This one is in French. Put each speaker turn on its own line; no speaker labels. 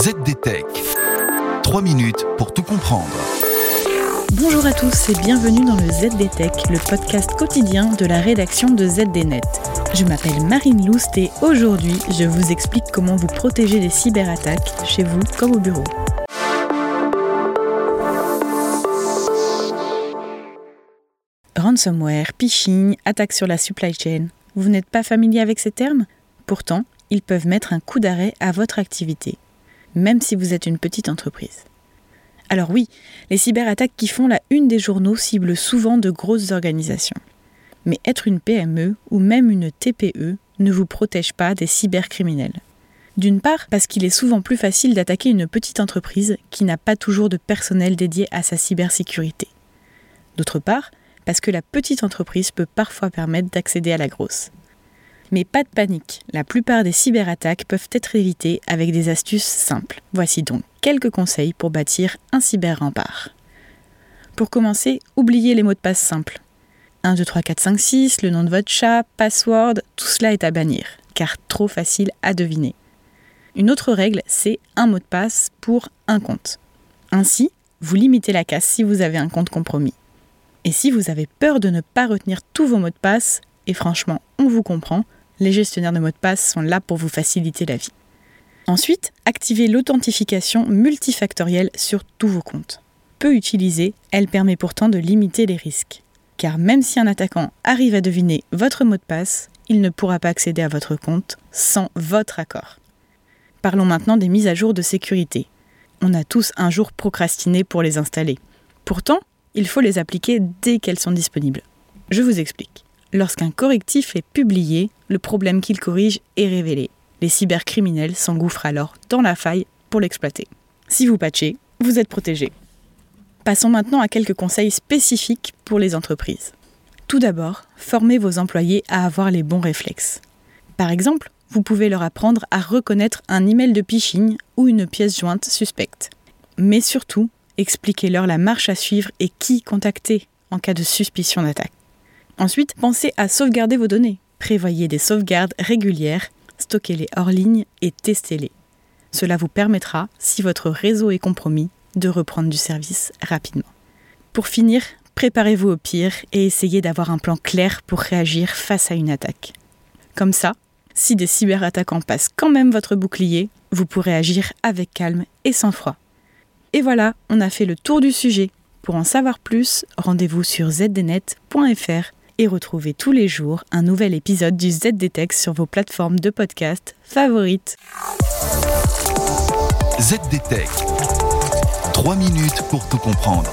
ZDTech. 3 minutes pour tout comprendre.
Bonjour à tous et bienvenue dans le ZDTech, le podcast quotidien de la rédaction de ZDNet. Je m'appelle Marine Loust et aujourd'hui, je vous explique comment vous protéger des cyberattaques chez vous comme au bureau. Ransomware, phishing, attaque sur la supply chain. Vous n'êtes pas familier avec ces termes? Pourtant, ils peuvent mettre un coup d'arrêt à votre activité, même si vous êtes une petite entreprise. Alors oui, les cyberattaques qui font la une des journaux ciblent souvent de grosses organisations. Mais être une PME ou même une TPE ne vous protège pas des cybercriminels. D'une part, parce qu'il est souvent plus facile d'attaquer une petite entreprise qui n'a pas toujours de personnel dédié à sa cybersécurité. D'autre part, parce que la petite entreprise peut parfois permettre d'accéder à la grosse. Mais pas de panique, la plupart des cyberattaques peuvent être évitées avec des astuces simples. Voici donc quelques conseils pour bâtir un cyber-rempart. Pour commencer, oubliez les mots de passe simples. 1, 2, 3, 4, 5, 6, le nom de votre chat, password, tout cela est à bannir, car trop facile à deviner. Une autre règle, c'est un mot de passe pour un compte. Ainsi, vous limitez la casse si vous avez un compte compromis. Et si vous avez peur de ne pas retenir tous vos mots de passe, et franchement, on vous comprend, les gestionnaires de mots de passe sont là pour vous faciliter la vie. Ensuite, activez l'authentification multifactorielle sur tous vos comptes. Peu utilisée, elle permet pourtant de limiter les risques. Car même si un attaquant arrive à deviner votre mot de passe, il ne pourra pas accéder à votre compte sans votre accord. Parlons maintenant des mises à jour de sécurité. On a tous un jour procrastiné pour les installer. Pourtant, il faut les appliquer dès qu'elles sont disponibles. Je vous explique. Lorsqu'un correctif est publié, le problème qu'il corrige est révélé. Les cybercriminels s'engouffrent alors dans la faille pour l'exploiter. Si vous patchez, vous êtes protégé. Passons maintenant à quelques conseils spécifiques pour les entreprises. Tout d'abord, formez vos employés à avoir les bons réflexes. Par exemple, vous pouvez leur apprendre à reconnaître un email de phishing ou une pièce jointe suspecte. Mais surtout, expliquez-leur la marche à suivre et qui contacter en cas de suspicion d'attaque. Ensuite, pensez à sauvegarder vos données. Prévoyez des sauvegardes régulières, stockez-les hors ligne et testez-les. Cela vous permettra, si votre réseau est compromis, de reprendre du service rapidement. Pour finir, préparez-vous au pire et essayez d'avoir un plan clair pour réagir face à une attaque. Comme ça, si des cyberattaquants passent quand même votre bouclier, vous pourrez agir avec calme et sans froid. Et voilà, on a fait le tour du sujet. Pour en savoir plus, rendez-vous sur zdnet.fr et retrouvez tous les jours un nouvel épisode du ZDTech sur vos plateformes de podcast favorites.
ZDTech. 3 minutes pour tout comprendre.